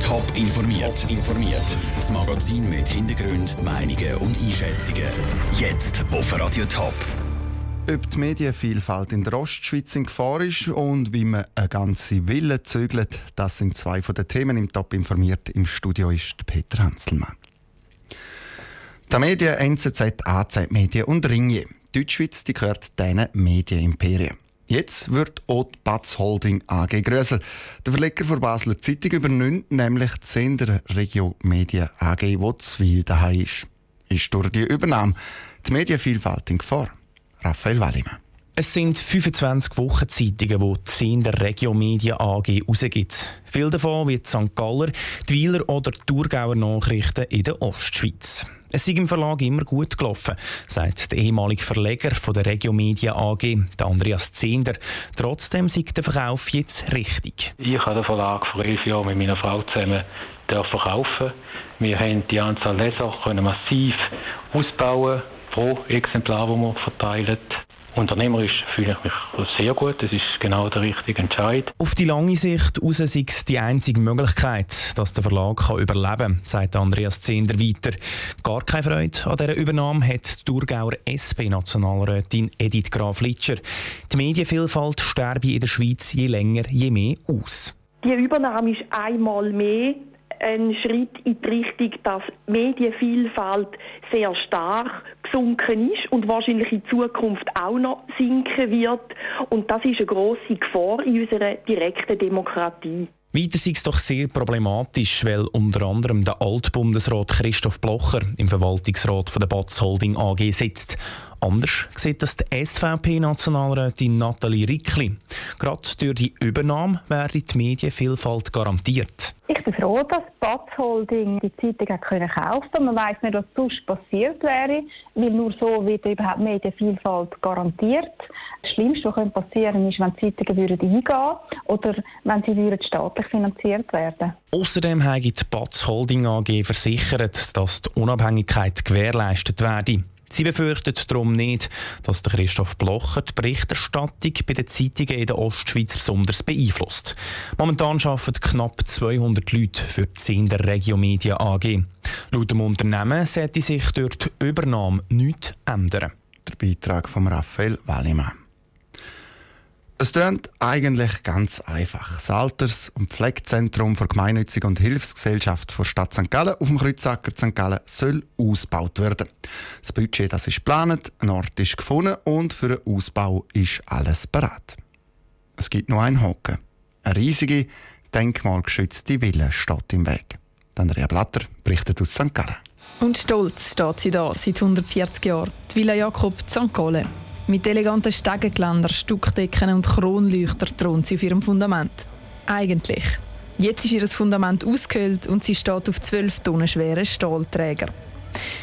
Top informiert. informiert. Das Magazin mit Hintergrund, Meinungen und Einschätzungen. Jetzt auf Radio Top. Ob die Medienvielfalt in der Ostschweiz in Gefahr ist und wie man eine ganze Wille zügelt, das sind zwei von den Themen im Top informiert. Im Studio ist Peter Hanselmann. Die Medien NZZ, AZ Medien und Ringier. Deutschschweiz die gehört diesen Medienimperien. Jetzt wird auch die Batz Holding AG grösser. Der Verleger der Basler Zeitung übernimmt nämlich die Sender Regio Media AG, wo Zwil daheim ist. Ist durch die Übernahme die Medienvielfalt in Gefahr? Raphael Wallimann. Es sind 25 Wochenzeitungen, die die Sender Regio Media AG rausgibt. Viele davon wie die St. Galler, die Wieler oder die Thurgauer Nachrichten in der Ostschweiz. Es sei im Verlag immer gut gelaufen, sagt der ehemalige Verleger von der Regio Media AG, Andreas Zehnder. Trotzdem sei der Verkauf jetzt richtig. Ich habe den Verlag vor elf Jahren mit meiner Frau zusammen verkaufen. Wir haben die Anzahl Leser können massiv ausbauen pro Exemplar, das wir verteilen. Unternehmerisch fühle ich mich sehr gut. Das ist genau der richtige Entscheid. Auf die lange Sicht raus sei es die einzige Möglichkeit, dass der Verlag kann überleben kann, sagt Andreas Zehnder weiter. Gar keine Freude an dieser Übernahme hat die Thurgauer SP-Nationalrätin Edith Graf-Litscher. Die Medienvielfalt sterbe in der Schweiz je länger, je mehr aus. Die Übernahme ist einmal mehr ein Schritt in die Richtung, dass Medienvielfalt sehr stark gesunken ist und wahrscheinlich in Zukunft auch noch sinken wird. Und das ist eine grosse Gefahr in unserer direkten Demokratie. Weiter sei es doch sehr problematisch, weil unter anderem der Altbundesrat Christoph Blocher im Verwaltungsrat von der Batz Holding AG sitzt. Anders sieht das die SVP-Nationalrätin Nathalie Rickli. Gerade durch die Übernahme werde die Medienvielfalt garantiert. Ich bin froh, dass die Batz Holding die Zeitung kaufen konnte. Man weiß nicht, was sonst passiert wäre, weil nur so wird überhaupt Medienvielfalt garantiert. Das Schlimmste, was passieren könnte, ist, wenn die Zeitungen würden eingehen oder wenn sie würden staatlich finanziert werden Außerdem hat die Batz Holding AG versichert, dass die Unabhängigkeit gewährleistet werde. Sie befürchtet darum nicht, dass der Christoph Blocher die Berichterstattung bei den Zeitungen in der Ostschweiz besonders beeinflusst. Momentan arbeiten knapp 200 Leute für die Sender Regio Media AG. Laut dem Unternehmen sollte sich durch die Übernahme nichts ändern. Der Beitrag von Raphael Wallimann. Es klingt eigentlich ganz einfach. Das Alters- und Pflegezentrum für Gemeinnützige und Hilfsgesellschaft der Stadt St. Gallen auf dem Kreuzacker St. Gallen soll ausgebaut werden. Das Budget das ist geplant, ein Ort ist gefunden und für den Ausbau ist alles bereit. Es gibt noch einen Haken. Eine riesige, denkmalgeschützte Villa steht im Weg. Andrea Blatter berichtet aus St. Gallen. Und stolz steht sie da seit 140 Jahren, die Villa Jakob St. Gallen. Mit eleganten Stegengeländer, Stuckdecken und Kronleuchter thront sie auf ihrem Fundament. Eigentlich. Jetzt ist ihr Fundament ausgehöhlt und sie steht auf 12 Tonnen schweren Stahlträger.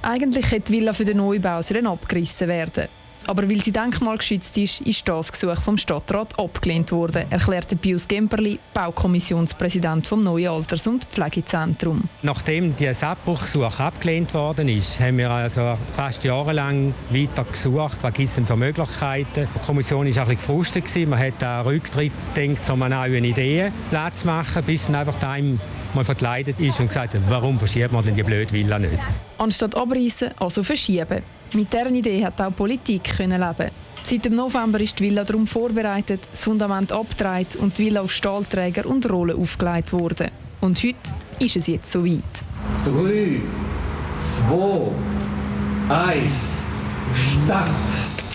Eigentlich hätte die Villa für den Neubau abgerissen werden. Aber weil sie denkmalgeschützt ist, ist das Gesuch vom Stadtrat abgelehnt worden, erklärte Pius Gemperli, Baukommissionspräsident vom Neuen Alters- und Pflegezentrum. Nachdem das Abbruchgesuch abgelehnt worden ist, haben wir also fast jahrelang weiter gesucht, was gibt es für Möglichkeiten. Die Kommission war ein bisschen gefrustet. Man hat einen Rücktritt gedacht, um eine neue Idee zu machen, bis dann einfach einem mal verkleidet ist und gesagt hat, warum verschieben wir denn die blöde Villa nicht? Anstatt abreißen, also verschieben. Mit dieser Idee hat auch Politik können leben. Seit dem November ist die Villa darum vorbereitet, das Fundament abgedreht und die Villa auf Stahlträger und Rollen aufgelegt worden. Und heute ist es jetzt soweit. 3, 2, 1, Start!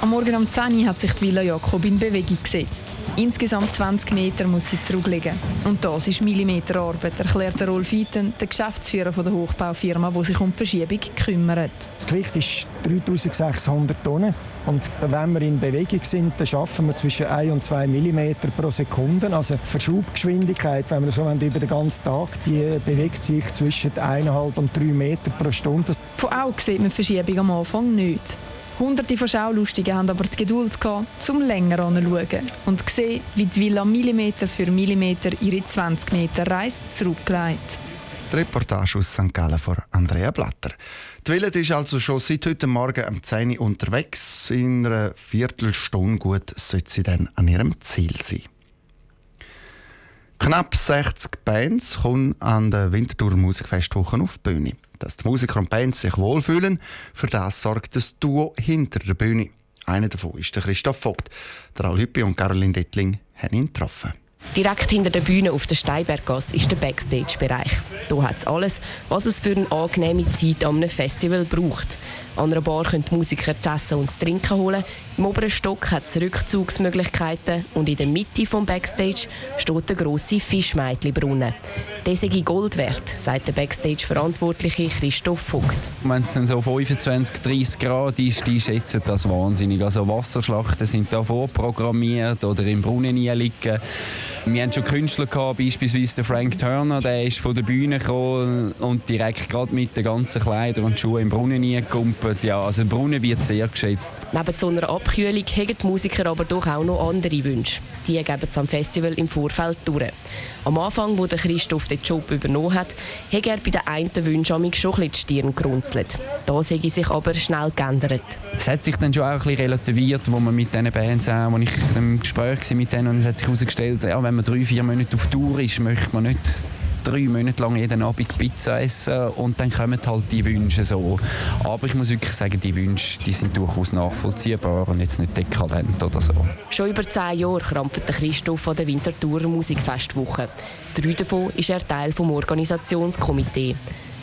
Am Morgen um 10 Uhr hat sich die Villa Jakob in Bewegung gesetzt. Insgesamt 20 Meter muss sie zurücklegen. Und das ist Millimeterarbeit, erklärt Rolf Eiten, der Geschäftsführer der Hochbaufirma, die sich um die Verschiebung kümmert. Das Gewicht ist 3600 Tonnen. Und wenn wir in Bewegung sind, dann schaffen wir zwischen 1 und 2 mm pro Sekunde. Also Verschubgeschwindigkeit, wenn wir so über den ganzen Tag, die bewegt sich zwischen 1,5 und 3 Meter pro Stunde. Von Augen sieht man die Verschiebung am Anfang nicht. Hunderte von Schaulustigen haben aber die Geduld gehabt, zum länger anzuschauen und gesehen, wie die Villa Millimeter für Millimeter ihre 20 Meter Reise zurücklegt. Die Reportage aus St. Gallen von Andrea Blatter. Die Villa ist also schon seit heute Morgen um 10 Uhr unterwegs. In einer Viertelstunde gut sollte sie dann an ihrem Ziel sein. Knapp 60 Bands kommen an der Winterthur Musikfestwoche auf die Bühne. Dass die Musiker und Bands sich wohlfühlen, für das sorgt das Duo hinter der Bühne. Einer davon ist der Christoph Vogt. Der Al Hüppi und Caroline Dettling haben ihn getroffen. Direkt hinter der Bühne auf der Steinberggasse ist der Backstage-Bereich. Hier hat es alles, was es für eine angenehme Zeit an einem Festival braucht. An einer Bar können die Musiker zu essen und zu trinken holen. Im oberen Stock hat es Rückzugsmöglichkeiten und in der Mitte des Backstage steht der grosse Fischmeitli-Brunnen. Der sei Gold wert, sagt der Backstage-Verantwortliche Christoph Vogt. Wenn es dann so 25, 30 Grad ist, die schätzen das wahnsinnig. Also Wasserschlachten sind da vorprogrammiert oder im Brunnen liegen. Wir haben schon Künstler gehabt, beispielsweise der Frank Turner, der ist von der Bühne gekommen und direkt gerade mit den ganzen Kleidern und Schuhen im Brunnen gekumpelt. Ja, also der Brunnen wird sehr geschätzt. Neben so einer Abkühlung haben die Musiker aber doch auch noch andere Wünsche. Die geben es am Festival im Vorfeld durch. Am Anfang, wo der Christoph den Job übernommen hat, hat er bei den einen Wünschen schon ein bisschen die Stirn gerunzelt. Das hat sich aber schnell geändert. Es hat sich dann schon auch ein bisschen relativiert, wo man mit diesen Bands auch, wo ich im Gespräch war mit denen und es hat sich herausgestellt, ja, wenn man drei, vier Monate auf Tour ist, möchte man nicht drei Monate lang jeden Abend Pizza essen und dann kommen halt die Wünsche so. Aber ich muss wirklich sagen, die Wünsche die sind durchaus nachvollziehbar und jetzt nicht dekadent oder so. Schon über zehn Jahre krampft Christoph an der Winterthur Musikfestwoche. Drei davon ist er Teil vom Organisationskomitee.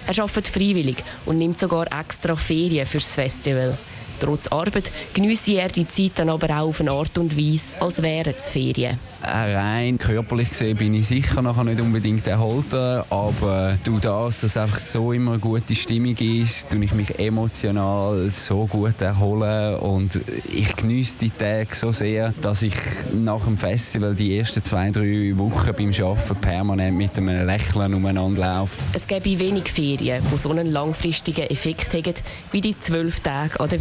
Er arbeitet freiwillig und nimmt sogar extra Ferien fürs Festival. Trotz Arbeit genieße er die Zeit dann aber auch auf eine Art und Weise, als wären es Ferien. Rein körperlich gesehen bin ich sicher nachher nicht unbedingt erhalten, aber du das, dass einfach so immer eine gute Stimmung ist, tue ich mich emotional so gut erholen und ich genieße die Tage so sehr, dass ich nach dem Festival die ersten zwei, drei Wochen beim Arbeiten permanent mit einem Lächeln umeinander laufe. Es gäbe wenig Ferien, die so einen langfristigen Effekt haben, wie die zwölf Tage an der